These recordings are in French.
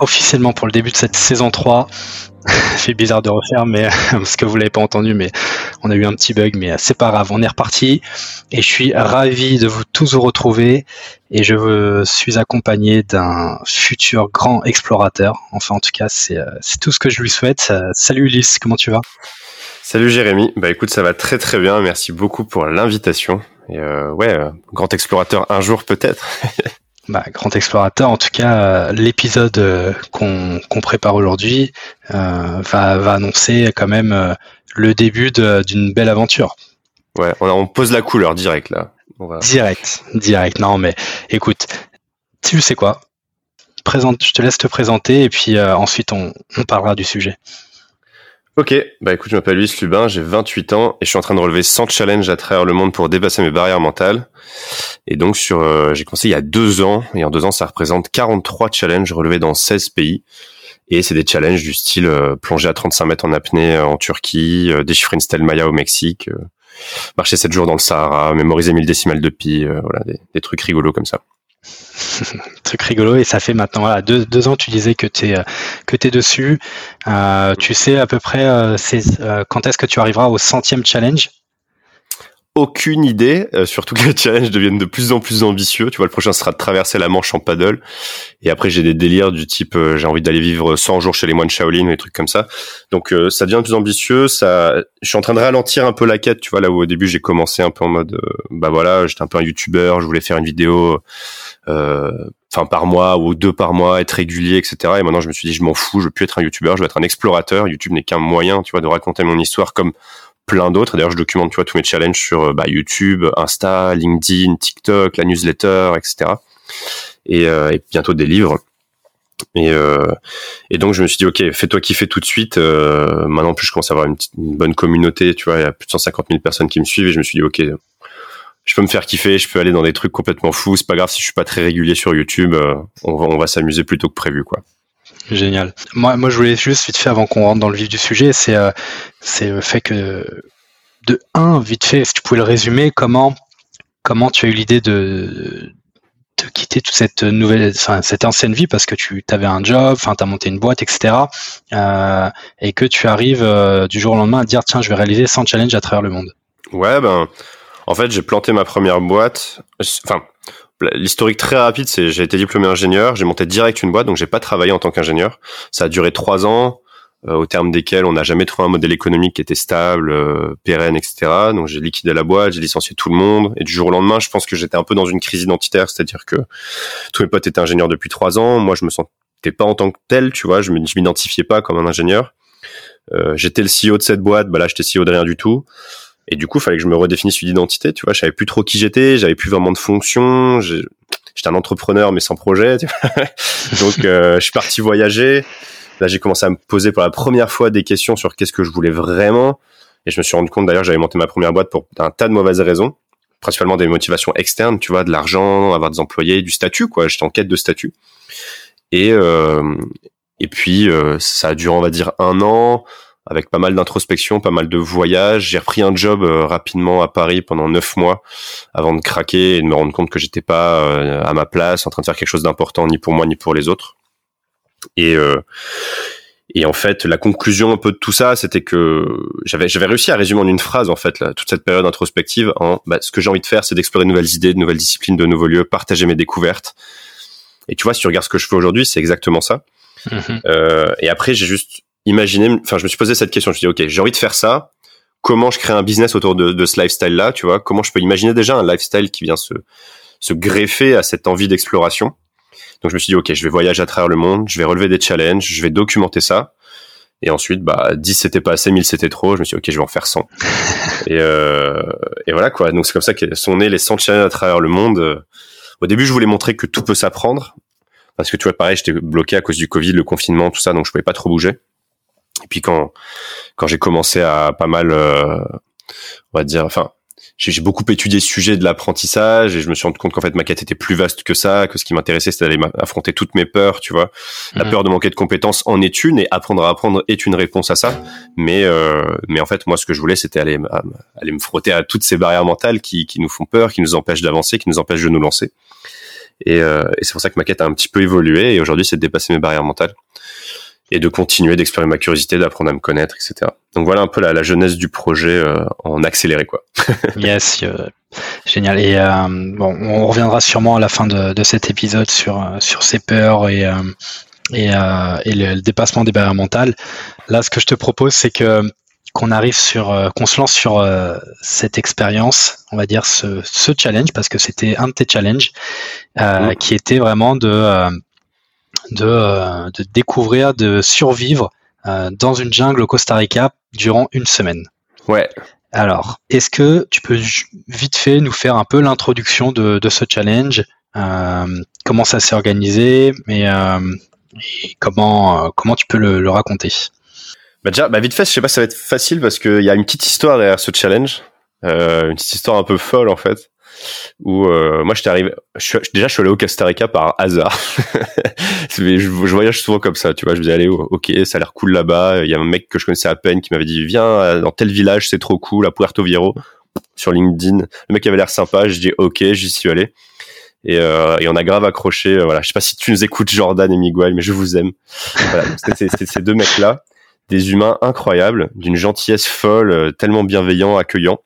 officiellement pour le début de cette saison 3. fait bizarre de refaire, mais parce que vous l'avez pas entendu, mais on a eu un petit bug, mais c'est pas grave, on est reparti. Et je suis ravi de vous tous vous retrouver. Et je suis accompagné d'un futur grand explorateur. Enfin, en tout cas, c'est euh, tout ce que je lui souhaite. Euh, salut Ulysse, comment tu vas? Salut Jérémy. Bah écoute, ça va très très bien. Merci beaucoup pour l'invitation. Et euh, ouais, grand explorateur un jour peut-être. Bah, grand explorateur, en tout cas, l'épisode qu'on prépare aujourd'hui va, va, annoncer quand même le début d'une belle aventure. Ouais, on, pose la couleur direct là. Direct, direct. Non, mais écoute, tu sais quoi? Présente, je te laisse te présenter et puis euh, ensuite on, parlera du sujet. Ok, bah écoute, je m'appelle Luis Lubin, j'ai 28 ans et je suis en train de relever 100 challenges à travers le monde pour dépasser mes barrières mentales. Et donc sur, euh, j'ai commencé il y a deux ans et en deux ans ça représente 43 challenges relevés dans 16 pays. Et c'est des challenges du style euh, plonger à 35 mètres en apnée en Turquie, déchiffrer une stèle Maya au Mexique, marcher 7 jours dans le Sahara, mémoriser 1000 décimales de pi, euh, voilà, des, trucs rigolos comme ça. truc rigolo et ça fait maintenant deux, deux ans tu disais que tu es, euh, que es dessus. Euh, tu sais à peu près quand est-ce que tu arriveras au centième challenge? Aucune idée, euh, surtout que les challenges deviennent de plus en plus ambitieux. Tu vois, le prochain sera de traverser la Manche en paddle. Et après, j'ai des délires du type, euh, j'ai envie d'aller vivre 100 jours chez les moines Shaolin ou des trucs comme ça. Donc, euh, ça devient plus ambitieux. Ça, je suis en train de ralentir un peu la quête. Tu vois, là où au début j'ai commencé un peu en mode, bah voilà, j'étais un peu un YouTuber, je voulais faire une vidéo, enfin par mois ou deux par mois, être régulier, etc. Et maintenant, je me suis dit, je m'en fous, je veux plus être un YouTuber, je veux être un explorateur. YouTube n'est qu'un moyen, tu vois, de raconter mon histoire comme plein d'autres. D'ailleurs, je documente, tu vois, tous mes challenges sur euh, bah, YouTube, Insta, LinkedIn, TikTok, la newsletter, etc. Euh, et, bientôt des livres. Et, euh, et donc je me suis dit ok fais-toi kiffer tout de suite. maintenant plus je commence à avoir une, bonne communauté, tu vois, il y a plus de 150 000 personnes qui me suivent et je me suis dit ok je peux me faire kiffer, je peux aller dans des trucs complètement fous. C'est pas grave si je suis pas très régulier sur YouTube, on va on va s'amuser plutôt que prévu quoi. Génial. Moi, moi, je voulais juste vite fait avant qu'on rentre dans le vif du sujet, c'est euh, c'est le fait que de un, vite fait, si tu pouvais le résumer, comment comment tu as eu l'idée de de quitter toute cette nouvelle, enfin cette ancienne vie parce que tu avais un job, enfin tu as monté une boîte, etc. Euh, et que tu arrives euh, du jour au lendemain à dire tiens, je vais réaliser 100 challenges à travers le monde. Ouais, ben en fait j'ai planté ma première boîte. Enfin L'historique très rapide, c'est j'ai été diplômé ingénieur, j'ai monté direct une boîte, donc j'ai pas travaillé en tant qu'ingénieur. Ça a duré trois ans, euh, au terme desquels on n'a jamais trouvé un modèle économique qui était stable, euh, pérenne, etc. Donc j'ai liquidé la boîte, j'ai licencié tout le monde, et du jour au lendemain, je pense que j'étais un peu dans une crise identitaire, c'est-à-dire que tous mes potes étaient ingénieurs depuis trois ans, moi je me sentais pas en tant que tel, tu vois, je m'identifiais pas comme un ingénieur. Euh, j'étais le CEO de cette boîte, bah là j'étais CEO de rien du tout. Et du coup, il fallait que je me redéfinisse une identité, tu vois. Je savais plus trop qui j'étais, j'avais plus vraiment de fonction. J'étais un entrepreneur mais sans projet. Tu vois Donc, euh, je suis parti voyager. Là, j'ai commencé à me poser pour la première fois des questions sur qu'est-ce que je voulais vraiment. Et je me suis rendu compte d'ailleurs, j'avais monté ma première boîte pour un tas de mauvaises raisons, principalement des motivations externes, tu vois, de l'argent, avoir des employés, du statut, quoi. J'étais en quête de statut. Et euh, et puis euh, ça a duré, on va dire, un an avec pas mal d'introspection, pas mal de voyages. J'ai repris un job euh, rapidement à Paris pendant neuf mois avant de craquer et de me rendre compte que j'étais pas euh, à ma place, en train de faire quelque chose d'important ni pour moi ni pour les autres. Et euh, et en fait, la conclusion un peu de tout ça, c'était que j'avais j'avais réussi à résumer en une phrase en fait toute cette période introspective en bah, ce que j'ai envie de faire, c'est d'explorer de nouvelles idées, de nouvelles disciplines, de nouveaux lieux, partager mes découvertes. Et tu vois, si tu regardes ce que je fais aujourd'hui, c'est exactement ça. Mm-hmm. Euh, et après, j'ai juste imaginez, enfin, je me suis posé cette question. Je me suis dit, ok, j'ai envie de faire ça. Comment je crée un business autour de, de ce lifestyle-là, tu vois? Comment je peux imaginer déjà un lifestyle qui vient se, se greffer à cette envie d'exploration? Donc, je me suis dit, ok, je vais voyager à travers le monde, je vais relever des challenges, je vais documenter ça. Et ensuite, bah, 10 c'était pas assez, 1000 c'était trop. Je me suis dit, ok, je vais en faire 100. et, euh, et voilà, quoi. Donc, c'est comme ça que sont nés les 100 challenges à travers le monde. Au début, je voulais montrer que tout peut s'apprendre parce que tu vois, pareil, j'étais bloqué à cause du Covid, le confinement, tout ça, donc je pouvais pas trop bouger. Et puis quand quand j'ai commencé à pas mal, on va dire, enfin, j'ai beaucoup étudié ce sujet de l'apprentissage et je me suis rendu compte qu'en fait ma quête était plus vaste que ça, que ce qui m'intéressait c'était d'aller affronter toutes mes peurs, tu vois. La mhm. peur de manquer de compétences en est une et apprendre à apprendre est une réponse à ça. Mais euh, mais en fait moi ce que je voulais c'était aller aller me frotter à toutes ces barrières mentales qui qui nous font peur, qui nous empêchent d'avancer, qui nous empêchent de nous lancer. Et, euh, et c'est pour ça que ma quête a un petit peu évolué et aujourd'hui c'est de dépasser mes barrières mentales et de continuer d'explorer ma curiosité, d'apprendre à me connaître, etc. Donc voilà un peu la, la jeunesse du projet euh, en accéléré, quoi. yes, euh, génial. Et euh, bon, on reviendra sûrement à la fin de, de cet épisode sur sur ces peurs et et, et le, dépassement des barrières mentales. Là, ce que je te propose, c'est que qu'on arrive sur, qu'on se lance sur cette expérience, on va dire ce, ce challenge, parce que c'était un de tes challenges, mmh. qui était vraiment de de, euh, de découvrir, de survivre euh, dans une jungle au Costa Rica durant une semaine. Ouais. Alors, est-ce que tu peux vite fait nous faire un peu l'introduction de, de, ce challenge euh, Comment ça s'est organisé mais, euh, et comment, comment tu peux le, le raconter? Bah déjà, bah vite fait, je sais pas si ça va être facile parce qu'il y a une petite histoire derrière ce challenge, une petite histoire un peu folle en fait où euh, moi j'étais arrivé je déjà je suis allé au Costa Rica par hasard. Je, voyage souvent comme ça tu vois. Je me disais allez ok ça a l'air cool là-bas. Il y a un mec que je connaissais à peine qui m'avait dit viens dans tel village c'est trop cool à Puerto Viejo sur LinkedIn. Le mec avait l'air sympa. Je dis ok j'y suis allé. Et, euh, et on a grave accroché euh, voilà. Je sais pas si tu nous écoutes Jordan et Miguel mais je vous aime. Voilà. C'était ces deux mecs là des humains incroyables d'une gentillesse folle euh, tellement bienveillants accueillants.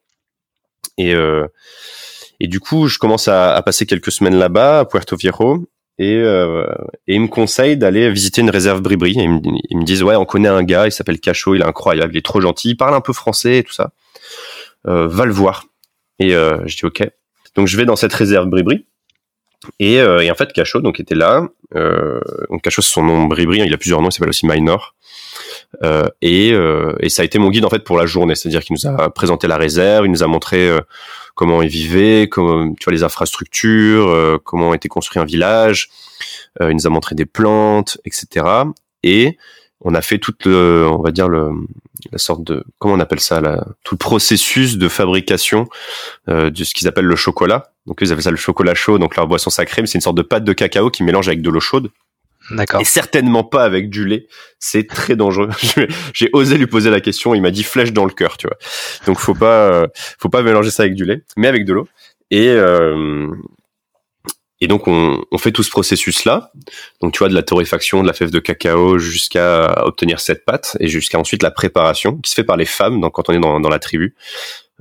Et euh, et du coup, je commence à, à passer quelques semaines là-bas, à Puerto Viejo, et, euh, et ils me conseillent d'aller visiter une réserve bribri. Ils me, ils me disent, ouais, on connaît un gars, il s'appelle Cacho, il est incroyable, il est trop gentil, il parle un peu français et tout ça. Euh, va le voir. Et euh, je dis, ok. Donc je vais dans cette réserve bribri. Et, euh, et en fait, Cacho donc était là. Euh, donc Cacho, c'est son nom bribri, il a plusieurs noms, il s'appelle aussi Minor. Euh, et, euh, et ça a été mon guide en fait pour la journée, c'est-à-dire qu'il nous a présenté la réserve, il nous a montré euh, comment ils vivaient, comment, tu vois, les infrastructures, euh, comment était construit un village. Euh, il nous a montré des plantes, etc. Et on a fait toute le, on va dire le, la sorte de, comment on appelle ça, là, tout le processus de fabrication euh, de ce qu'ils appellent le chocolat. Donc ils appellent ça le chocolat chaud, donc leur boisson sacrée, mais c'est une sorte de pâte de cacao qui mélange avec de l'eau chaude. D'accord. Et certainement pas avec du lait. C'est très dangereux. J'ai osé lui poser la question. Il m'a dit flèche dans le cœur, tu vois. Donc faut pas, euh, faut pas mélanger ça avec du lait, mais avec de l'eau. Et euh, et donc on, on, fait tout ce processus là. Donc tu vois de la torréfaction de la fève de cacao jusqu'à obtenir cette pâte et jusqu'à ensuite la préparation qui se fait par les femmes. Donc quand on est dans, dans la tribu,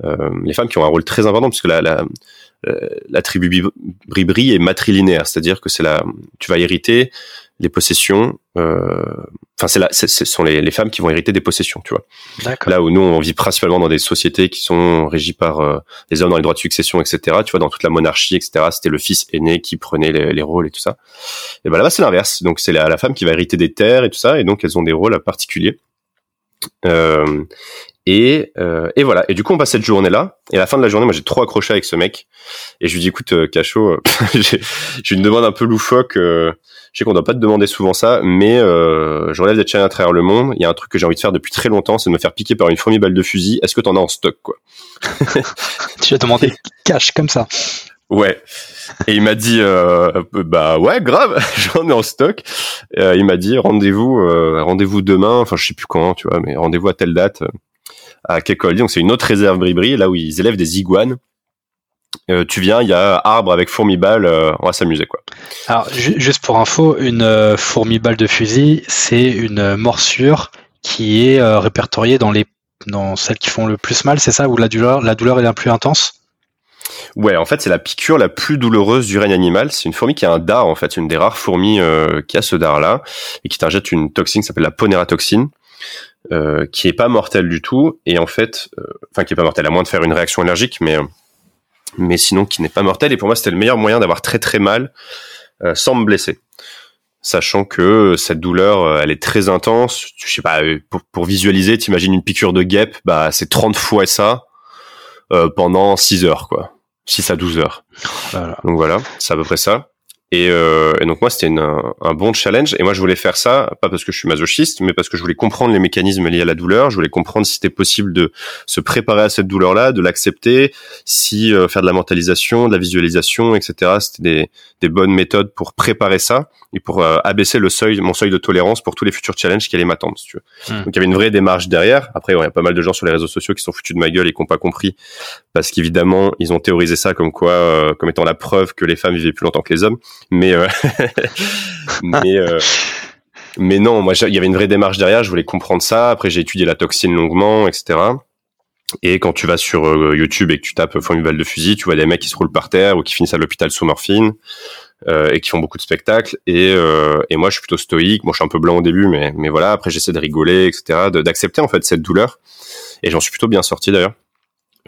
euh, les femmes qui ont un rôle très important puisque la, la euh, la tribu Bribri est matrilinéaire, c'est-à-dire que c'est la, tu vas hériter les possessions. Euh, enfin, c'est là, ce sont les, les, femmes qui vont hériter des possessions, tu vois. Là où nous, on vit principalement dans des sociétés qui sont régies par euh, les hommes dans les droits de succession, etc. Tu vois, dans toute la monarchie, etc. C'était le fils aîné qui prenait les, les rôles et tout ça. Et ben là-bas, c'est l'inverse. Donc, c'est la, la, femme qui va hériter des terres et tout ça, et donc elles ont des rôles particuliers. Euh, et, euh, et voilà. Et du coup, on passe cette journée-là. Et à la fin de la journée, moi, j'ai trop accroché avec ce mec. Et je lui dis, écoute, euh, Cachot, j'ai une demande un peu loufoque. Euh, je sais qu'on doit pas te demander souvent ça, mais euh, je relève des challenges à travers le monde. Il y a un truc que j'ai envie de faire depuis très longtemps, c'est de me faire piquer par une fourmi balle de fusil. Est-ce que t'en as en stock, quoi? Tu as demandé cash comme ça. Ouais. Et il m'a dit, euh, bah ouais, grave, j'en ai en stock. Euh, il m'a dit, rendez-vous, euh, rendez-vous demain. Enfin, je sais plus quand, tu vois, mais rendez-vous à telle date à Kekoldi. Donc c'est une autre réserve bribri, là où ils élèvent des iguanes. Tu viens, il y a arbre avec fourmi-balle, on va s'amuser quoi. Alors juste pour info, une euh, fourmi-balle de fusil, c'est une morsure qui est répertoriée dans les dans celles qui font le plus mal, c'est ça, où la douleur la douleur est la plus intense? Ouais, en fait, c'est la piqûre la plus douloureuse du règne animal. C'est une fourmi qui a un dard, en fait, une des rares fourmis qui a ce dard-là, et qui t'injecte une toxine qui s'appelle la ponératoxine, euh, qui est pas mortelle du tout, et en fait, enfin, qui est pas mortelle, à moins de faire une réaction allergique, mais mais sinon qui n'est pas mortel. Et pour moi, c'était le meilleur moyen d'avoir très très mal euh, sans me blesser. Sachant que cette douleur, euh, elle est très intense. Je sais pas, euh, pour, pour visualiser, t'imagines une piqûre de guêpe, bah c'est 30 fois ça pendant 6 heures, quoi. 6 à 12 heures. Donc voilà, c'est à peu près ça. Et, euh, et, donc moi c'était un bon challenge et moi je voulais faire ça pas parce que je suis masochiste mais parce que je voulais comprendre les mécanismes liés à la douleur, je voulais comprendre si c'était possible de se préparer à cette douleur là, de l'accepter, si euh, faire de la mentalisation, de la visualisation, etc. C'était des, des bonnes méthodes pour préparer ça et pour euh, abaisser le seuil, mon seuil de tolérance pour tous les futurs challenges qui allaient m'attendre. Si tu veux. Hmm. Donc il y avait une vraie démarche derrière. Après il y a pas mal de gens sur les réseaux sociaux qui sont foutus de ma gueule et qui n'ont pas compris parce qu'évidemment ils ont théorisé ça comme quoi euh, comme étant la preuve que les femmes vivaient plus longtemps que les hommes mais euh, mais euh, mais non moi il y avait une vraie démarche derrière je voulais comprendre ça. Après j'ai étudié la toxine longuement etc et quand tu vas sur euh, YouTube et que tu tapes balle de fusil tu vois des mecs qui se roulent par terre ou qui finissent à l'hôpital sous morphine et qui font beaucoup de spectacles. Et, et moi je suis plutôt stoïque. Moi je suis un peu blanc au début mais mais voilà. Après j'essaie de rigoler etc d'accepter en fait cette douleur. Et j'en suis plutôt bien sorti d'ailleurs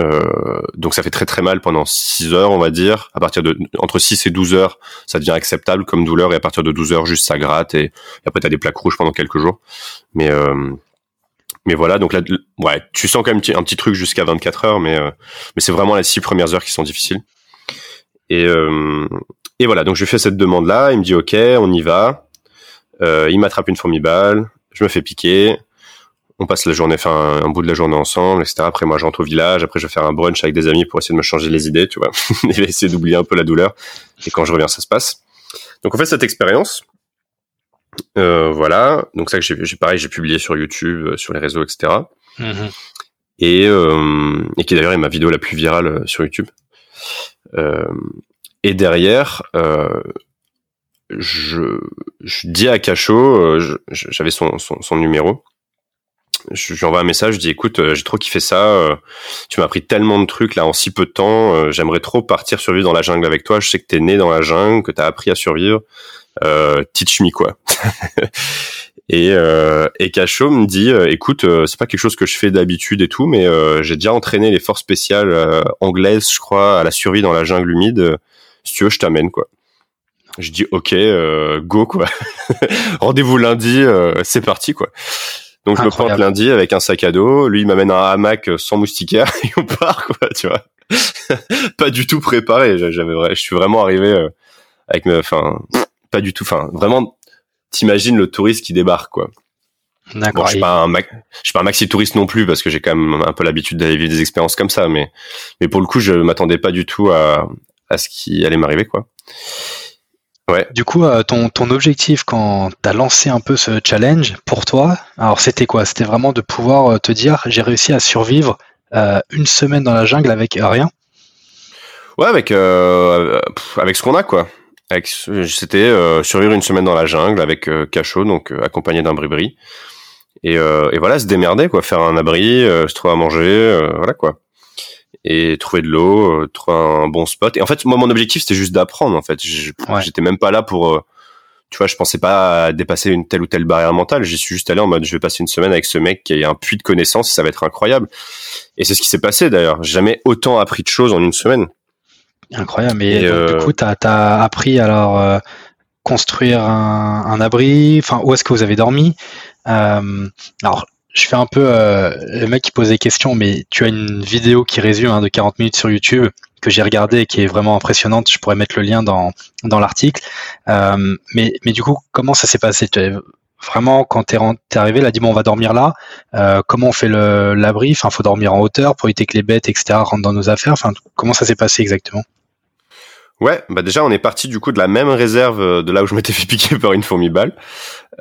euh, donc ça fait très très mal pendant 6 heures, on va dire. À partir de entre 6 et 12 heures, ça devient acceptable comme douleur et à partir de 12 heures, juste ça gratte et, et après t'as des plaques rouges pendant quelques jours. Mais euh, mais voilà, donc là, ouais, tu sens quand même un petit truc jusqu'à 24 heures, mais euh, mais c'est vraiment les 6 premières heures qui sont difficiles. Et euh, et voilà, donc je fais cette demande là, il me dit ok, on y va. Euh, il m'attrape une formibale, je me fais piquer, on passe la journée, enfin un, bout de la journée ensemble, etc. Après moi j'entre au village, après je vais faire un brunch avec des amis pour essayer de me changer les idées, tu vois, et essayer d'oublier un peu la douleur. Et quand je reviens, ça se passe. Donc on fait cette expérience. Euh, voilà, donc ça que j'ai pareil, j'ai publié sur YouTube, euh, sur les réseaux, etc. Mm-hmm. Et, euh, et qui d'ailleurs est ma vidéo la plus virale euh, sur YouTube. Euh, et derrière, euh, je, je dis à Cacho, j'avais son, son, son numéro je lui envoie un message, je dis écoute, euh, j'ai trop kiffé ça, euh, tu m'as appris tellement de trucs là en si peu de temps, euh, j'aimerais trop partir survivre dans la jungle avec toi, je sais que t'es né dans la jungle, que t'as appris à survivre, euh, teach me quoi. et euh, et Cacho me dit écoute, c'est pas quelque chose que je fais d'habitude et tout, mais j'ai déjà entraîné les forces spéciales anglaises, je crois, à la survie dans la jungle humide. Si tu veux, je t'amène quoi. Je dis ok, go quoi. Rendez-vous lundi, c'est parti quoi. Donc je me pointe lundi avec un sac à dos, lui il m'amène un hamac sans moustiquaire et on part quoi, tu vois. pas du tout préparé, j'avais je suis vraiment arrivé euh, avec enfin pas du tout enfin vraiment t'imagines le touriste qui débarque quoi. D'accord. Bon, je suis pas un je suis pas un maxi touriste non plus parce que j'ai quand même un peu l'habitude d'aller vivre des expériences comme ça mais mais pour le coup, je m'attendais pas du tout à à ce qui allait m'arriver quoi. Ouais. Du coup, euh, ton, ton objectif quand tu as lancé un peu ce challenge pour toi, alors c'était quoi? C'était vraiment de pouvoir euh, te dire j'ai réussi à survivre euh, une semaine dans la jungle avec rien? Ouais, avec, euh, avec ce qu'on a quoi. C'était survivre une semaine dans la jungle avec cachot, donc accompagné d'un bribri. Et, et voilà, se démerder quoi, faire un abri, se trouver à manger, voilà quoi et trouver de l'eau, euh, trouver un bon spot. Et en fait, moi, mon objectif, c'était juste d'apprendre. En fait, j'étais même pas là pour, euh, tu vois, je pensais pas à dépasser une telle ou telle barrière mentale. J'y suis juste allé en mode, je vais passer une semaine avec ce mec qui a un puits de connaissances, ça va être incroyable. Et c'est ce qui s'est passé d'ailleurs. Jamais autant appris de choses en une semaine. Incroyable. Et, du euh, coup, t'as as appris alors construire un, un abri. Enfin, où est-ce que vous avez dormi? Alors, je fais un peu euh, le mec qui pose des questions, mais tu as une vidéo qui résume hein, de 40 minutes sur YouTube que j'ai regardé et qui est vraiment impressionnante. Je pourrais mettre le lien dans, dans l'article. Euh, mais, du coup, comment ça s'est passé? Vraiment, quand t'es es arrivé, là, dit bon, on va dormir là. Euh, comment on fait l'abri Enfin, faut dormir en hauteur pour éviter que les bêtes, etc., rentrent dans nos affaires. Comment ça s'est passé exactement? Ouais, bah déjà on est parti du coup de la même réserve euh, de là où je m'étais fait piquer par une fourmi-balle.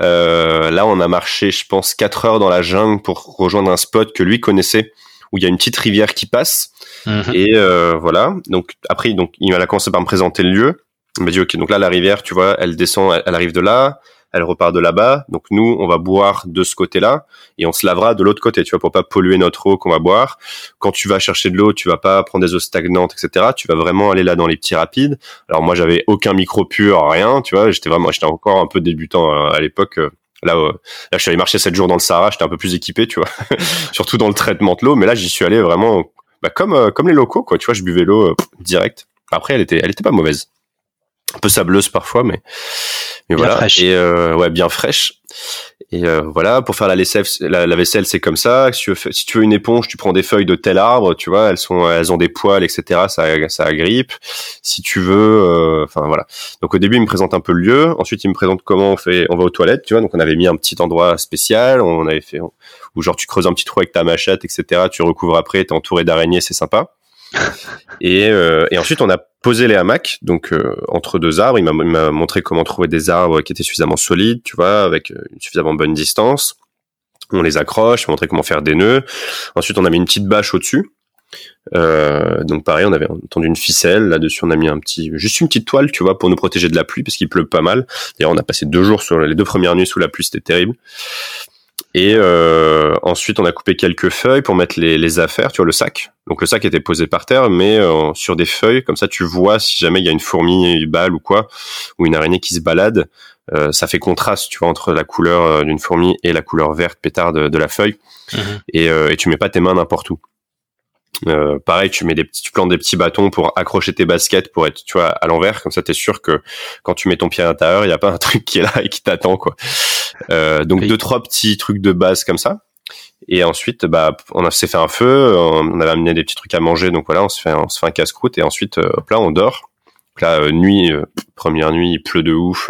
Euh, là on a marché je pense 4 heures dans la jungle pour rejoindre un spot que lui connaissait où il y a une petite rivière qui passe. Mhm. Et euh, voilà, donc après donc il a commencé par me présenter le lieu. Il m'a dit ok donc là la rivière tu vois elle descend elle arrive de là elle repart de là-bas. Donc nous, on va boire de ce côté-là et on se lavera de l'autre côté, tu vois, pour pas polluer notre eau qu'on va boire. Quand tu vas chercher de l'eau, tu vas pas prendre des eaux stagnantes, etc. Tu vas vraiment aller là dans les petits rapides. Alors moi, j'avais aucun micro pur, rien, tu vois. J'étais vraiment, j'étais encore un peu débutant euh, à l'époque. Euh, là, euh, là, je suis allé marcher 7 jours dans le Sahara, j'étais un peu plus équipé, tu vois, surtout dans le traitement de l'eau. Mais là, j'y suis allé vraiment, bah, comme comme les locaux, quoi. Tu vois, je buvais l'eau direct. Après, elle était, elle était pas mauvaise un peu sableuse parfois, mais mais voilà. Et euh, ouais, bien fraîche. Et euh, voilà, pour faire la vaisselle, la, vaisselle c'est comme ça. Si tu, veux, si tu veux une éponge, tu prends des feuilles de tel arbre, tu vois, elles sont, elles ont des poils, etc. Ça, ça agrippe. Si tu veux, euh, enfin voilà. Donc au début, il me présente un peu le lieu. Ensuite, il me présente comment on fait, on va aux toilettes, tu vois. Donc on avait mis un petit endroit spécial. On avait fait où genre tu creuses un petit trou avec ta machette, etc. Tu recouvres après, t'es entouré d'araignées, c'est sympa. Et, euh, et ensuite, on a posé les hamacs, donc euh, entre deux arbres. Il m'a montré comment trouver des arbres qui étaient suffisamment solides, tu vois, avec euh, une suffisamment bonne distance. On les accroche, il m'a montré comment faire des nœuds. Ensuite, on a mis une petite bâche au-dessus. Euh, donc pareil, on avait entendu une ficelle. Là-dessus, on a mis un petit, juste une petite toile, tu vois, pour nous protéger de la pluie, parce qu'il pleut pas mal. D'ailleurs, on a passé deux jours sur les deux premières nuits sous la pluie, c'était terrible. Et euh, ensuite, on a coupé quelques feuilles pour mettre les, les, affaires, tu vois, le sac. Donc le sac était posé par terre, mais euh, sur des feuilles, comme ça, tu vois si jamais il y a une fourmi, une balle ou quoi, ou une araignée qui se balade. Euh, ça fait contraste, tu vois, entre la couleur euh, d'une fourmi et la couleur verte pétard de, la feuille. Mhm. Et, euh, et tu mets pas tes mains n'importe où. Euh, pareil, tu mets des petits, tu plantes des petits bâtons pour accrocher tes baskets pour être, tu vois, à l'envers. Comme ça, t'es sûr que quand tu mets ton pied à l'intérieur, il y a pas un truc qui est là et qui t'attend, quoi. Euh, donc deux trois petits trucs de base comme ça. Et ensuite, bah, on s'est fait un feu, on avait amené des petits trucs à manger, donc voilà, on se fait, on se fait un casse-croûte et ensuite, euh, hop là, on dort. Là, euh, nuit, première nuit, il pleut de ouf.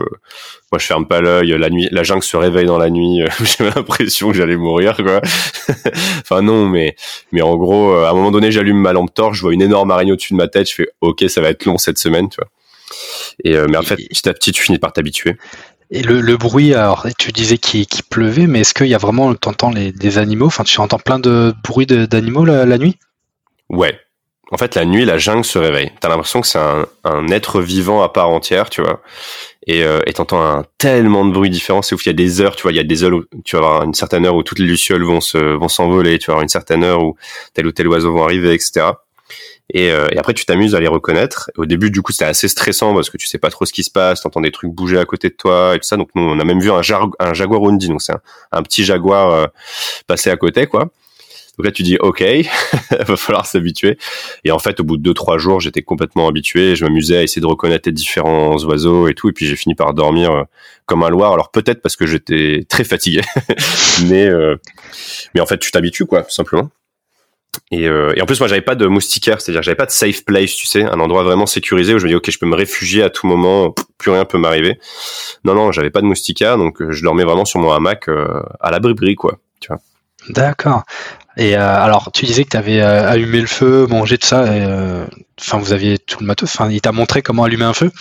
moi, je ferme pas l'œil. La nuit, la jungle se réveille dans la nuit. J'ai l'impression que j'allais mourir, quoi. enfin non, mais mais en gros, à un moment donné, j'allume ma lampe torche, je vois une énorme araignée au-dessus de ma tête. Je fais, ok, ça va être long cette semaine, tu vois. Et mais en fait, petit à petit, tu finis par t'habituer. Et le, le, bruit, alors tu disais qu'il pleuvait, mais est-ce qu'il y a vraiment, t'entends les des animaux, enfin tu entends plein de bruits d'animaux la, la, nuit? Ouais. En fait, la nuit, la jungle se réveille. T'as l'impression que c'est un, un, être vivant à part entière, tu vois. Et euh, t'entends un tellement de bruits différents. C'est ouf. Il y a des heures, tu vois. Il y a des heures où tu vas avoir une certaine heure où toutes les lucioles vont se vont s'envoler. Tu vas avoir une certaine heure où tel ou tel oiseau vont arriver, etc. Et, euh, et, après, tu t'amuses à les reconnaître. Au début, du coup, c'était assez stressant parce que tu sais pas trop ce qui se passe, t'entends des trucs bouger à côté de toi et tout ça. Donc, nous, on a même vu un, un jaguar Undi, donc c'est un, un, petit jaguar euh, passer à côté, quoi. Donc là, tu dis, OK, va falloir s'habituer. Et en fait, au bout de deux, trois jours, j'étais complètement habitué. Je m'amusais à essayer de reconnaître les différents oiseaux et tout. Et puis, j'ai fini par dormir euh, comme un loir. Alors, peut-être parce que j'étais très fatigué. mais, mais en fait, tu t'habitues, quoi, tout simplement. Et, euh, et, en plus, moi, j'avais pas de moustiquaire, c'est-à-dire j'avais pas de safe place, tu sais, un endroit vraiment sécurisé où je me dis ok, je peux me réfugier à tout moment, plus rien peut m'arriver. Non, non, j'avais pas de moustiquaire, donc euh, je dormais vraiment sur mon hamac euh, à l'abri quoi, tu vois. D'accord. Et euh, alors, tu disais que tu avais allumé le feu, mangé tout ça, enfin, vous aviez tout le matos. Enfin, il t'a montré comment allumer un feu?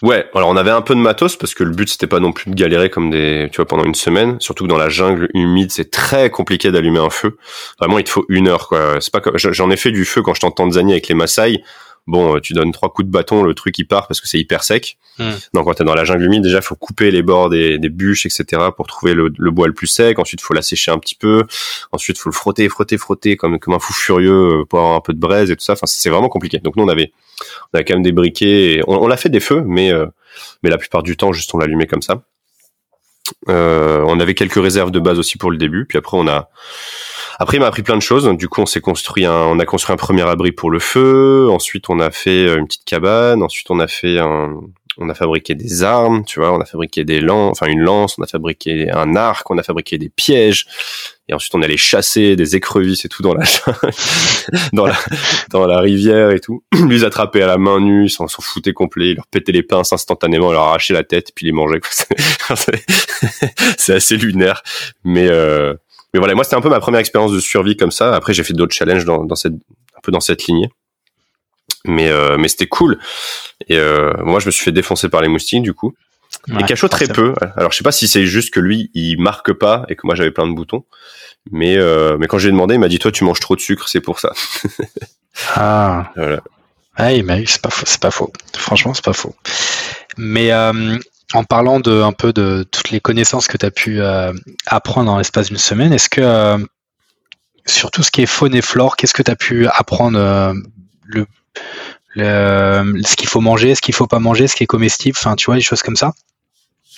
Ouais, alors on avait un peu de matos parce que le but c'était pas non plus de galérer comme des, tu vois, pendant une semaine. Surtout que dans la jungle humide, c'est très compliqué d'allumer un feu. Vraiment, il te faut une heure, quoi. C'est pas j'en ai fait du feu quand je en Tanzanie avec les Maasai. Bon, euh, tu donnes trois coups de bâton, le truc il part parce que c'est hyper sec. Hmm. Donc quand t'es dans la jungle humide, déjà faut couper les bords des, des bûches, etc. pour trouver le, le, bois le plus sec. Ensuite, faut l'assécher un petit peu. Ensuite, faut le frotter, frotter, frotter comme comme un fou furieux euh, pour avoir un peu de braise et tout ça. Enfin, c'est vraiment compliqué. Donc nous, on avait on avait quand même des briquets. on, on l'a fait des feux, mais euh, mais la plupart du temps, juste on l'allumait comme ça. Euh, on avait quelques réserves de base aussi pour le début, puis après on a après il m'a appris plein de choses. Du coup, on s'est construit un on a construit un premier abri pour le feu, ensuite on a fait une petite cabane, ensuite on a fait un on a fabriqué des armes, tu vois, on a fabriqué des lances, enfin une lance, on a fabriqué un arc, on a fabriqué des pièges, et ensuite on allait chasser des écrevisses et tout dans la dans la dans la rivière et tout, les attraper à la main nue, s'en foutait complet, leur péter les pinces instantanément, leur arracher la tête. Puis les manger. C'est assez lunaire, mais euh, mais voilà, moi c'était un peu ma première expérience de survie comme ça. Après j'ai fait d'autres challenges dans, dans cette un peu dans cette lignée mais euh, mais c'était cool. Et euh, moi, je me suis fait défoncer par les moustiques du coup. et Cachot très peu. Alors je sais pas si c'est juste que lui il marque pas et que moi j'avais plein de boutons. Mais euh, mais quand j'ai demandé, il m'a dit toi tu manges trop de sucre, c'est pour ça. ah. Voilà. Ah, mais c'est pas faux, c'est pas faux. Franchement, c'est pas faux. Mais en parlant de un peu de toutes les connaissances que tu as pu euh, apprendre dans l'espace d'une semaine, est-ce que euh, sur tout ce qui est faune et flore, qu'est-ce que tu as pu apprendre le le, ce qu'il faut manger, ce qu'il faut pas manger, ce qui est comestible, enfin tu vois, des choses comme ça?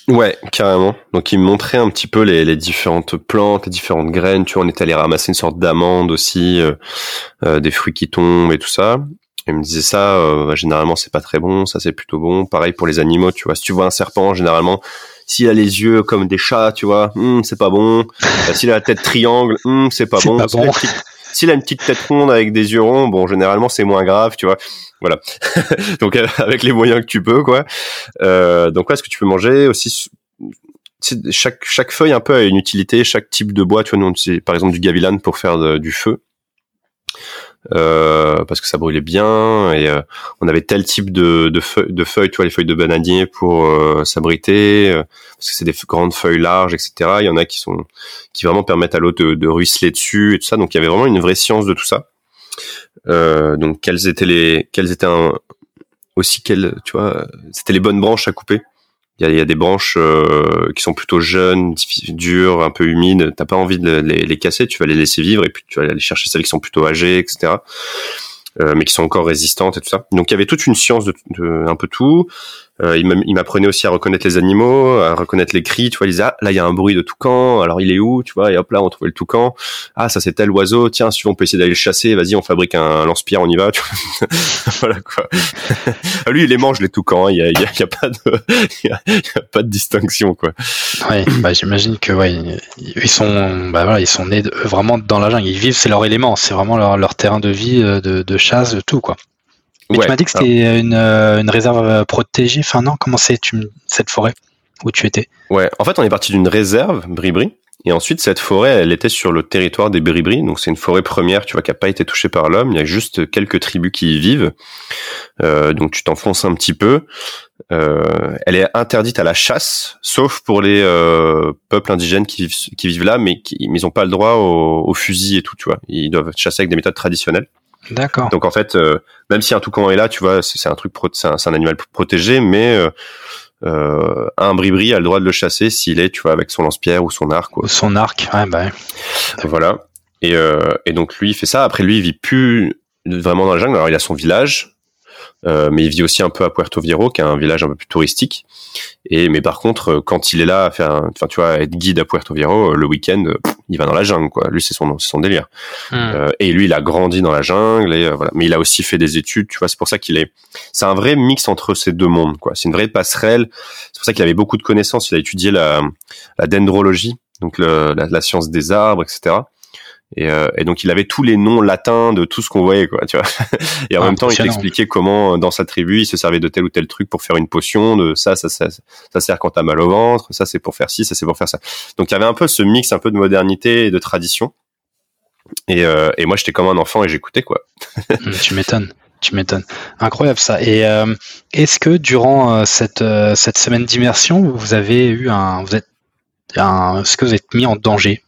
Ouais, carrément. Donc il me montrait un petit peu les, différentes plantes, les différentes graines. Tu vois, on est allé ramasser une sorte d'amande aussi, euh, euh, des fruits qui tombent et tout ça. Il me disait ça, euh, généralement c'est pas très bon, ça c'est plutôt bon. Pareil pour les animaux, tu vois. Si tu vois un serpent, généralement s'il a les yeux comme des chats, tu vois, hmm, c'est pas bon. s'il a la tête triangle, hmm, c'est pas bon. S'il a une petite tête ronde avec des yeux ronds, bon, généralement c'est moins grave, tu vois. Voilà. donc avec les moyens que tu peux, quoi. Euh, donc quoi, ce que tu peux manger aussi. Chaque chaque feuille un peu a une utilité. Chaque type de bois, tu vois, nous c'est par exemple du gavilan pour faire du feu. Euh, parce que ça brûlait bien et euh, on avait tel type de, feuilles, tu vois, les feuilles de bananier pour euh, s'abriter, parce que c'est des grandes feuilles larges, etc. Il y en a qui sont qui vraiment permettent à l'autre de, de, ruisseler dessus et tout ça. Donc il y avait vraiment une vraie science de tout ça. donc quelles étaient les, étaient aussi quelles, tu vois, c'était les bonnes branches à couper il y a, des branches euh, qui sont plutôt jeunes, dures, un peu humides. T'as pas envie de les, casser, tu vas les laisser vivre et puis tu vas aller chercher celles qui sont plutôt âgées, etc. Euh, mais qui sont encore résistantes et tout ça. Donc il y avait toute une science de, de un peu tout. Euh, il m'apprenait aussi à reconnaître les animaux, à reconnaître les cris. Tu vois, il disait ah, là il y a un bruit de toucan. Alors il est où Tu vois Et hop là on trouvait le toucan. Ah ça c'est tel oiseau. Tiens si on peut essayer d'aller le chasser. Vas-y on fabrique un, lance-pierre, on y va. Tu vois voilà quoi. Ah, lui il les mange les toucans. Hein. Il y, a, y, a, y a, pas de y a, pas de distinction quoi. Ouais, bah j'imagine que ouais ils sont bah voilà ils sont nés vraiment dans la jungle. Ils vivent c'est leur élément. C'est vraiment leur, leur terrain de vie euh, de, de chasse de tout quoi. Mais tu m'as dit que c'était une, euh, une, réserve euh, protégée. Enfin non, comment c'est cette forêt où tu étais? Ouais, en fait on est parti d'une réserve, Bribri. Et ensuite, cette forêt, elle était sur le territoire des Bribri, donc c'est une forêt première, tu vois, qui a pas été touchée par l'homme. Il y a juste quelques tribus qui y vivent, euh, donc tu t'enfonces un petit peu. Euh, elle est interdite à la chasse, sauf pour les euh, peuples indigènes qui, qui, vivent là, mais qui, ils n'ont pas le droit au, au, fusil et tout, tu vois. Ils doivent chasser avec des méthodes traditionnelles. D'accord. Donc en fait, euh, même si un toucan est là, tu vois, c'est un truc, c'est un, un, animal protégé, mais euh, euh, un bribri a le droit de le chasser s'il est, tu vois, avec son lance-pierre ou son arc. Quoi. Son arc, ouais, bah. Voilà. Et, euh, et donc lui, il fait ça. Après, lui, il vit plus vraiment dans la jungle. Alors il a son village, euh, mais il vit aussi un peu à Puerto Viejo, qui est un village un peu plus touristique. Et mais par contre, euh, quand il est là à faire, enfin tu vois, être guide à Puerto Viejo, euh, le week-end, il va dans la jungle, quoi. Lui, c'est son, son délire. Hmm. Euh, et lui, il a grandi dans la jungle, et voilà. Mais il a aussi fait des études, tu vois. C'est pour ça qu'il est. C'est un vrai mix entre ces deux mondes, quoi. C'est une vraie passerelle. C'est pour ça qu'il avait beaucoup de connaissances. Il a étudié la, la dendrologie, donc le, la, la, science des arbres, etc. Et, euh, et, donc il avait tous les noms latins de tout ce qu'on voyait, quoi, tu vois. et en même temps, il t'expliquait comment dans sa tribu, il se servait de tel ou tel truc pour faire une potion, de ça, ça, ça, ça sert quand t'as mal au ventre, ça c'est pour faire ci, ça c'est pour faire ça. Donc il y avait un peu ce mix un peu de modernité et de tradition. Et, euh, et moi j'étais comme un enfant et j'écoutais quoi. Tu m'étonnes. Tu m'étonnes. Incroyable ça. Et euh, est-ce que durant euh, cette, euh, cette semaine d'immersion, vous avez eu un, vous êtes, un, est-ce que vous êtes mis en danger?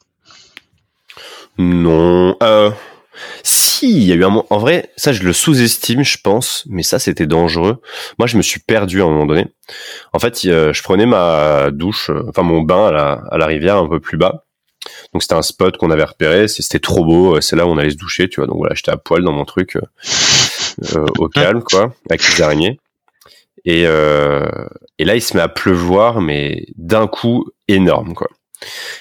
Non. Euh, si, il y a eu un En vrai, ça, je le sous-estime, je pense, mais ça, c'était dangereux. Moi, je me suis perdu à un moment donné. En fait, je prenais ma douche, euh, enfin mon bain à la, à la rivière un peu plus bas. Donc c'était un spot qu'on avait repéré, c'était trop beau, c'est là où on allait se doucher, tu vois. Donc voilà, j'étais à poil dans mon truc, euh, euh au calme, quoi, avec les araignées. Et, euh, et là, il se met à pleuvoir, mais d'un coup énorme, quoi.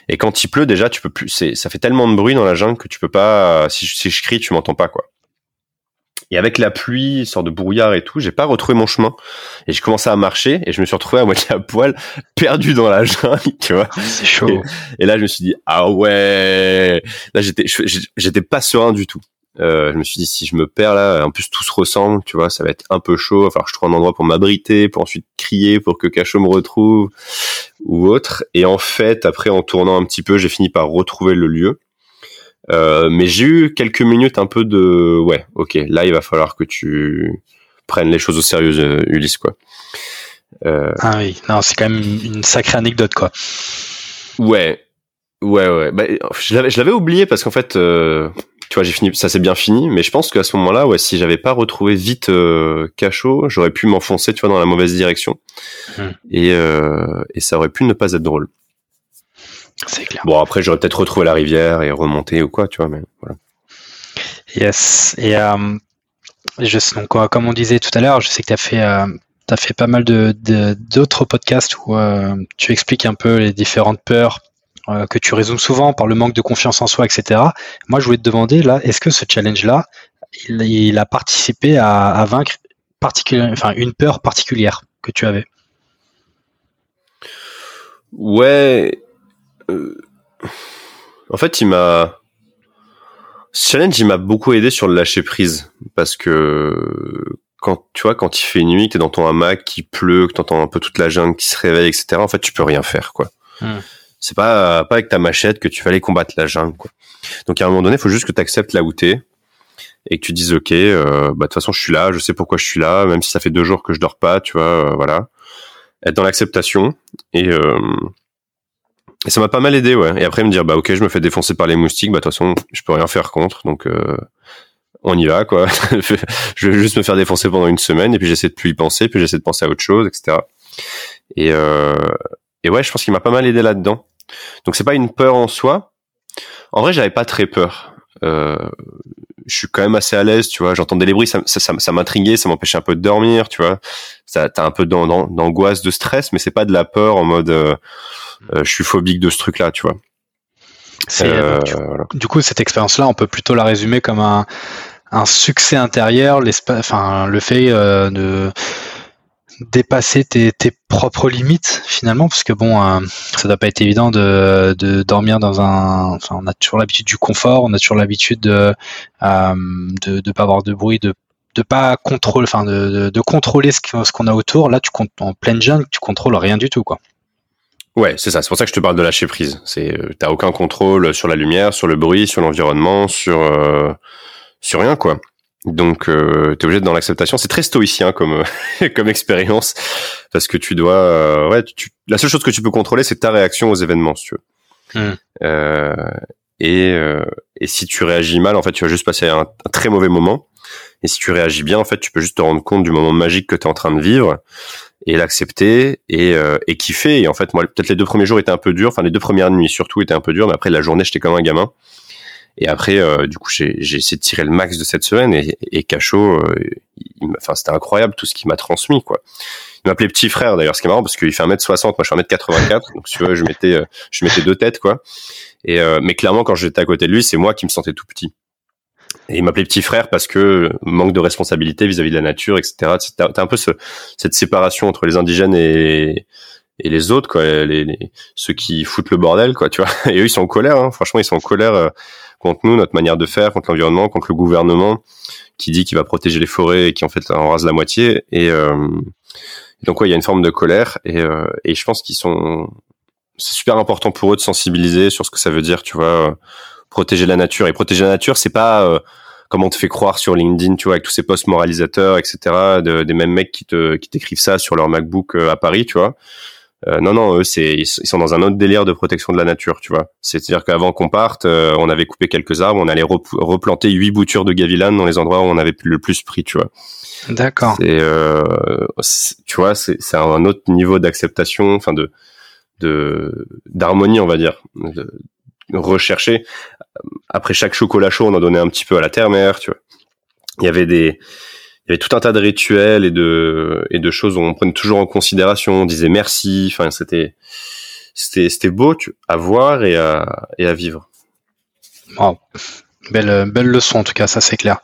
Et quand il pleut, déjà, tu peux plus. C'est, ça fait tellement de bruit dans la jungle que tu peux pas. Si je, si je crie, tu m'entends pas, quoi. Et avec la pluie, sort de brouillard et tout, j'ai pas retrouvé mon chemin. Et j'ai commencé à marcher et je me suis retrouvé à moitié à poil, perdu dans la jungle, tu vois. C'est chaud. Et, là, je me suis dit, ah ouais. Là, j'étais, j'étais pas serein du tout. Euh, je me suis dit si je me perds là, en plus tout se ressemble, tu vois, ça va être un peu chaud. Enfin, je trouve un endroit pour m'abriter, pour ensuite crier pour que Cachot me retrouve ou autre. Et en fait, après en tournant un petit peu, j'ai fini par retrouver le lieu. Euh, mais j'ai eu quelques minutes un peu de ouais, ok, là il va falloir que tu prennes les choses au sérieux, euh, Ulysse quoi. Euh... Ah oui, non, c'est quand même une sacrée anecdote quoi. Ouais, ouais, ouais. Bah, je l'avais oublié parce qu'en fait, euh, tu vois, j'ai fini, ça s'est bien fini, mais je pense qu'à ce moment-là, ouais, si j'avais pas retrouvé vite euh, Cachot, j'aurais pu m'enfoncer, tu vois, dans la mauvaise direction, hmm. et, euh, et ça aurait pu ne pas être drôle. C'est clair. Bon, après, j'aurais peut-être retrouvé la rivière et remonté ou quoi, tu vois, mais voilà. Yes. Et euh, je, donc, comme on disait tout à l'heure, je sais que tu as fait, euh, as fait pas mal de d'autres podcasts où euh, tu expliques un peu les différentes peurs euh, que tu résumes souvent par le manque de confiance en soi, etc. Moi, je voulais te demander là, est-ce que ce challenge-là, il, a participé à, vaincre enfin, une peur particulière que tu avais? Ouais. Euh, en fait, il m'a. Ce challenge, il m'a beaucoup aidé sur le lâcher prise parce que quand tu vois, quand il fait nuit, que t'es dans ton hamac, qu'il pleut, que t'entends un peu toute la jungle qui se réveille, etc. En fait, tu peux rien faire, quoi. Hmm. C'est pas pas avec ta machette que tu vas aller combattre la jungle, quoi. Donc à un moment donné, il faut juste que tu acceptes là où t'es et que tu dises ok, euh, bah de toute façon je suis là, je sais pourquoi je suis là, même si ça fait deux jours que je dors pas, tu vois, euh, voilà. Être dans l'acceptation et euh, et ça m'a pas mal aidé, ouais. Et après me dire, bah ok, je me fais défoncer par les moustiques, bah de toute façon, je peux rien faire contre, donc euh, on y va, quoi. je vais juste me faire défoncer pendant une semaine, et puis j'essaie de plus y penser, puis j'essaie de penser à autre chose, etc. Et, euh, et ouais, je pense qu'il m'a pas mal aidé là-dedans. Donc c'est pas une peur en soi. En vrai, j'avais pas très peur. Euh, je suis quand même assez à l'aise, tu vois. J'entendais les bruits, ça, ça, ça, ça m'intriguait, ça m'empêchait un peu de dormir, tu vois. Ça, t'as un peu d'angoisse, de stress, mais c'est pas de la peur en mode euh, euh, je suis phobique de ce truc-là, tu vois. Du, coup, cette expérience-là, on peut plutôt la résumer comme un, un succès intérieur, enfin, le fait de dépasser tes, propres limites finalement parce que bon euh, ça doit pas être évident de, dormir dans un enfin on a toujours l'habitude du confort on a toujours l'habitude de, euh, pas avoir de bruit de pas contrôler enfin de, contrôler ce qu'on a autour là tu comptes en pleine jungle tu contrôles rien du tout quoi Ouais, c'est ça. C'est pour ça que je te parle de lâcher prise. C'est, euh, t'as aucun contrôle sur la lumière, sur le bruit, sur l'environnement, sur sur rien quoi. Donc, euh, tu es obligé d'être dans l'acceptation. C'est très stoïcien comme comme expérience parce que tu dois, euh, ouais, tu, la seule chose que tu peux contrôler, c'est ta réaction aux événements, si tu veux. Hmm. Euh, et euh, et si tu réagis mal, en fait, tu vas juste passer un, très mauvais moment. Et si tu réagis bien, en fait, tu peux juste te rendre compte du moment magique que tu es en train de vivre et l'accepter et, euh, et kiffer. Et en fait, moi, peut-être les deux premiers jours étaient un peu durs, enfin les deux premières nuits surtout étaient un peu dures, mais après la journée, j'étais comme un gamin. Et après, euh, du coup, j'ai essayé de tirer le max de cette semaine et, et Cachot, euh, enfin, c'était incroyable tout ce qu'il m'a transmis, quoi. Il m'appelait petit frère d'ailleurs, ce qui est marrant parce qu'il fait 1m60, moi je suis 1m84, donc tu vois, je mettais, euh, je mettais deux têtes, quoi. Et mais clairement, quand j'étais à côté de lui, c'est moi qui me sentais tout petit. Et il m'appelait petit frère parce que manque de responsabilité vis-à-vis de la nature, etc. T'as un peu ce, cette séparation entre les indigènes et, et les autres, quoi, les, les, ceux qui foutent le bordel, quoi, tu vois. Et eux, ils sont en colère. Hein. Franchement, ils sont en colère contre nous, notre manière de faire, contre l'environnement, contre le gouvernement qui dit qu'il va protéger les forêts et qui en fait en rase la moitié. Et euh, donc ouais, il y a une forme de colère et, euh, et je pense qu'ils sont, c'est super important pour eux de sensibiliser sur ce que ça veut dire, tu vois, protéger la nature. Et protéger la nature, c'est pas euh, comme on te fait croire sur LinkedIn, tu vois, avec tous ces posts moralisateurs, etc., des mêmes mecs qui te qui t'écrivent ça sur leur MacBook à Paris, tu vois. Euh, non, non, eux, c'est ils sont dans un autre délire de protection de la nature, tu vois. C'est-à-dire qu'avant qu'on parte, euh, on avait coupé quelques arbres, on allait replanter huit boutures de gavilan dans les endroits où on avait le plus pris, tu vois. D'accord. Euh, tu vois, c'est un autre niveau d'acceptation, enfin de de d'harmonie, on va dire, de, rechercher. Après chaque chocolat chaud, on en donnait un petit peu à la terre-mère, tu vois. Il y avait des il y avait tout un tas de rituels et de et de choses où on prenait toujours en considération, on disait merci. Enfin, c'était c'était c'était beau à voir et à et à vivre. Belle belle leçon en tout cas, ça c'est clair.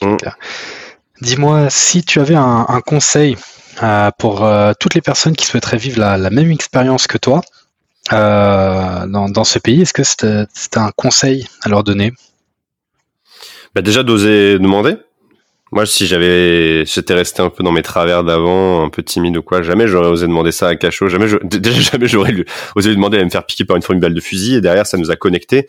Mm. Dis-moi si tu avais un, conseil euh, pour euh, toutes les personnes qui souhaiteraient vivre la, même expérience que toi euh, dans, dans ce pays, est-ce que c'était un conseil à leur donner? Bah Déjà d'oser demander moi, si j'avais, j'étais resté un peu dans mes travers d'avant, un peu timide ou quoi, jamais j'aurais osé demander ça à Cachot. Jamais, déjà jamais j'aurais osé lui demander à me faire piquer par une fois une balle de fusil. Et derrière, ça nous a connectés.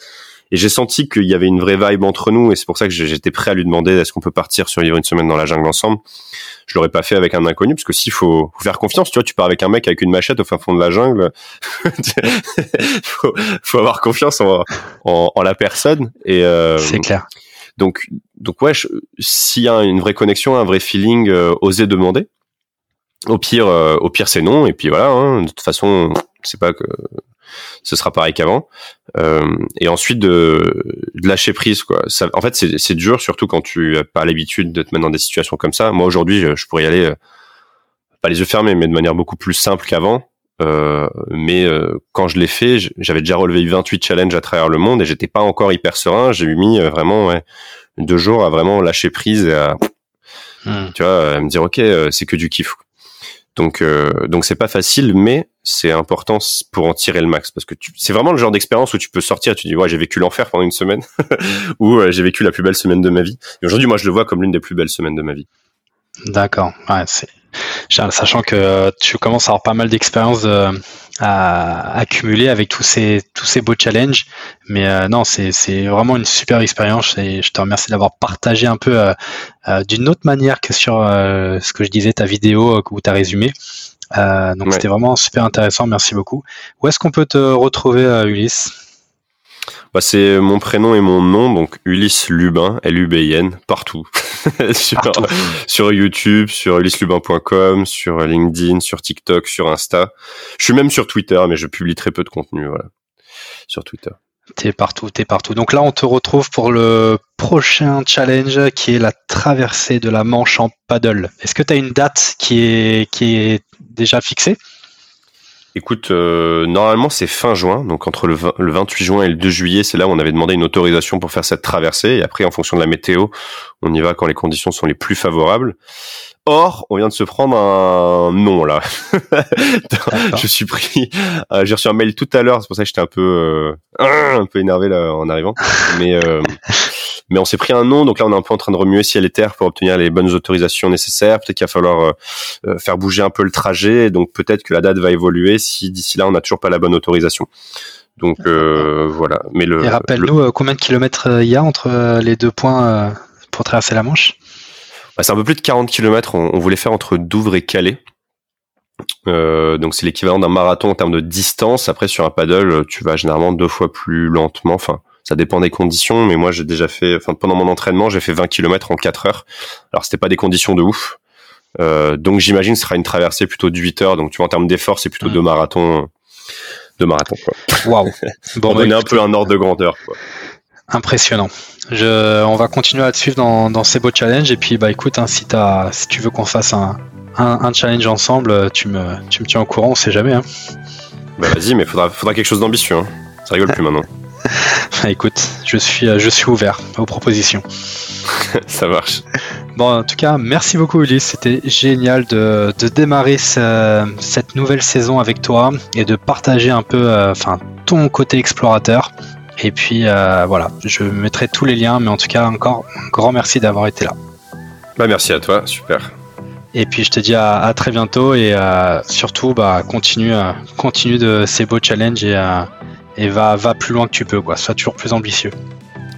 Et j'ai senti qu'il y avait une vraie vibe entre nous. Et c'est pour ça que j'étais prêt à lui demander est-ce qu'on peut partir survivre une semaine dans la jungle ensemble? Je l'aurais pas fait avec un inconnu parce que s'il faut, faut, faire confiance, tu vois, tu pars avec un mec avec une machette au fin fond de la jungle. faut, faut avoir confiance en, en, la personne. Euh, c'est clair. Donc, donc ouais, s'il y a une vraie connexion, un vrai feeling, euh, oser demander. Au pire, euh, au pire c'est non. Et puis voilà. Hein, de toute façon, c'est pas que ce sera pareil qu'avant. Euh, et ensuite de, de, lâcher prise quoi. Ça, en fait, c'est dur, surtout quand tu as pas l'habitude de te mettre dans des situations comme ça. Moi aujourd'hui, je, je pourrais y aller, pas les yeux fermés, mais de manière beaucoup plus simple qu'avant. Euh, mais euh, quand je l'ai fait, j'avais déjà relevé 28 challenges à travers le monde et j'étais pas encore hyper serein. J'ai eu mis euh, vraiment ouais, deux jours à vraiment lâcher prise et à, hmm. tu vois, à me dire ok, c'est que du kiff. Donc, euh, donc c'est pas facile, mais c'est important pour en tirer le max parce que c'est vraiment le genre d'expérience où tu peux sortir, et tu dis ouais j'ai vécu l'enfer pendant une semaine ou euh, j'ai vécu la plus belle semaine de ma vie. Et aujourd'hui, moi, je le vois comme l'une des plus belles semaines de ma vie. D'accord. Ouais, c'est sachant que tu commences à avoir pas mal d'expérience euh, à accumuler avec tous ces tous ces beaux challenges. Mais euh, non, c'est c'est vraiment une super expérience et je te remercie d'avoir partagé un peu euh, d'une autre manière que sur ce que je disais ta vidéo ou ta résumé. donc c'était vraiment super intéressant. Merci beaucoup. Où est-ce qu'on peut te retrouver, Ulysse? Bah, c'est mon prénom et mon nom, donc Ulysse Lubin, L-U-B-I-N, partout. sur, sur, YouTube, sur ulysselubin.com, sur LinkedIn, sur TikTok, sur Insta. Je suis même sur Twitter, mais je publie très peu de contenu, voilà. Sur Twitter. T'es partout, t'es partout. Donc là, on te retrouve pour le prochain challenge qui est la traversée de la Manche en paddle. Est-ce que tu as une date qui est, qui est déjà fixée? Écoute, euh, normalement c'est fin juin, donc entre le, 28 juin et le 2 juillet, c'est là où on avait demandé une autorisation pour faire cette traversée. Et après, en fonction de la météo, on y va quand les conditions sont les plus favorables. Or, on vient de se prendre un nom là. je suis pris. Euh, j'ai reçu un mail tout à l'heure, c'est pour ça que j'étais un peu euh, un peu énervé là en arrivant. Mais mais on s'est pris un nom, donc là on est un peu en train de remuer ciel et terre pour obtenir les bonnes autorisations nécessaires. Peut-être qu'il va falloir euh, euh, faire bouger un peu le trajet, donc peut-être que la date va évoluer si d'ici là on n'a toujours pas la bonne autorisation. Donc euh, voilà. Mais le. Et rappelle-nous combien de kilomètres il y a entre les deux points pour traverser la Manche? Bah, c'est un peu plus de 40 kilomètres. On, voulait faire entre Douvres et Calais. donc c'est l'équivalent d'un marathon en termes de distance. Après sur un paddle, tu vas généralement deux fois plus lentement. Enfin, ça dépend des conditions, mais moi j'ai déjà fait, enfin pendant mon entraînement, j'ai fait 20 km en 4 heures. Alors c'était pas des conditions de ouf. Euh, donc j'imagine ce sera une traversée plutôt de 8 heures. Donc tu vois en termes d'effort, c'est plutôt mmh. deux marathons, deux marathons quoi. Waouh. Bon, on bah, un peu un ordre de grandeur quoi. Impressionnant. Je, on va continuer à te suivre dans, dans ces beaux challenges et puis bah écoute, hein, si, as, si tu veux qu'on fasse un, un, challenge ensemble, tu me, tu me tiens au courant, on sait jamais. Hein. Bah vas-y, mais faudra, faudra quelque chose d'ambitieux. Hein. Ça rigole plus maintenant. Écoute, je suis, euh, je suis ouvert aux propositions. Ça marche. Bon, en tout cas, merci beaucoup Ulysse. C'était génial de, démarrer cette nouvelle saison avec toi et de partager un peu euh, enfin, ton côté explorateur. Et puis euh, voilà, je mettrai tous les liens, mais en tout cas, encore un grand merci d'avoir été là. Bah, merci à toi, super. Et puis je te dis à, très bientôt et surtout bah, continue, continue de ces beaux challenges et, et va, va plus loin que tu peux, quoi. Sois toujours plus ambitieux.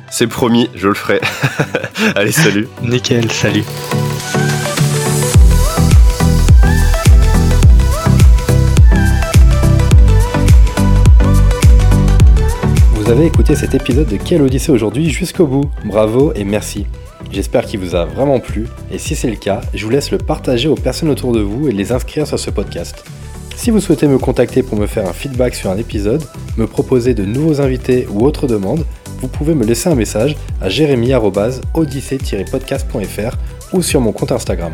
C'est promis, je le ferai. Allez, salut. Nickel, salut. Vous avez écouté cet épisode de Quelle Odyssée aujourd'hui jusqu'au bout. Bravo et merci. J'espère qu'il vous a vraiment plu et si c'est le cas, je vous laisse le partager aux personnes autour de vous et les inscrire sur ce podcast. Si vous souhaitez me contacter pour me faire un feedback sur un épisode, me proposer de nouveaux invités ou autres demandes, vous pouvez me laisser un message à jérémy-odyssée-podcast.fr ou sur mon compte Instagram.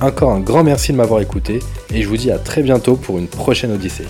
Encore un grand merci de m'avoir écouté et je vous dis à très bientôt pour une prochaine Odyssée.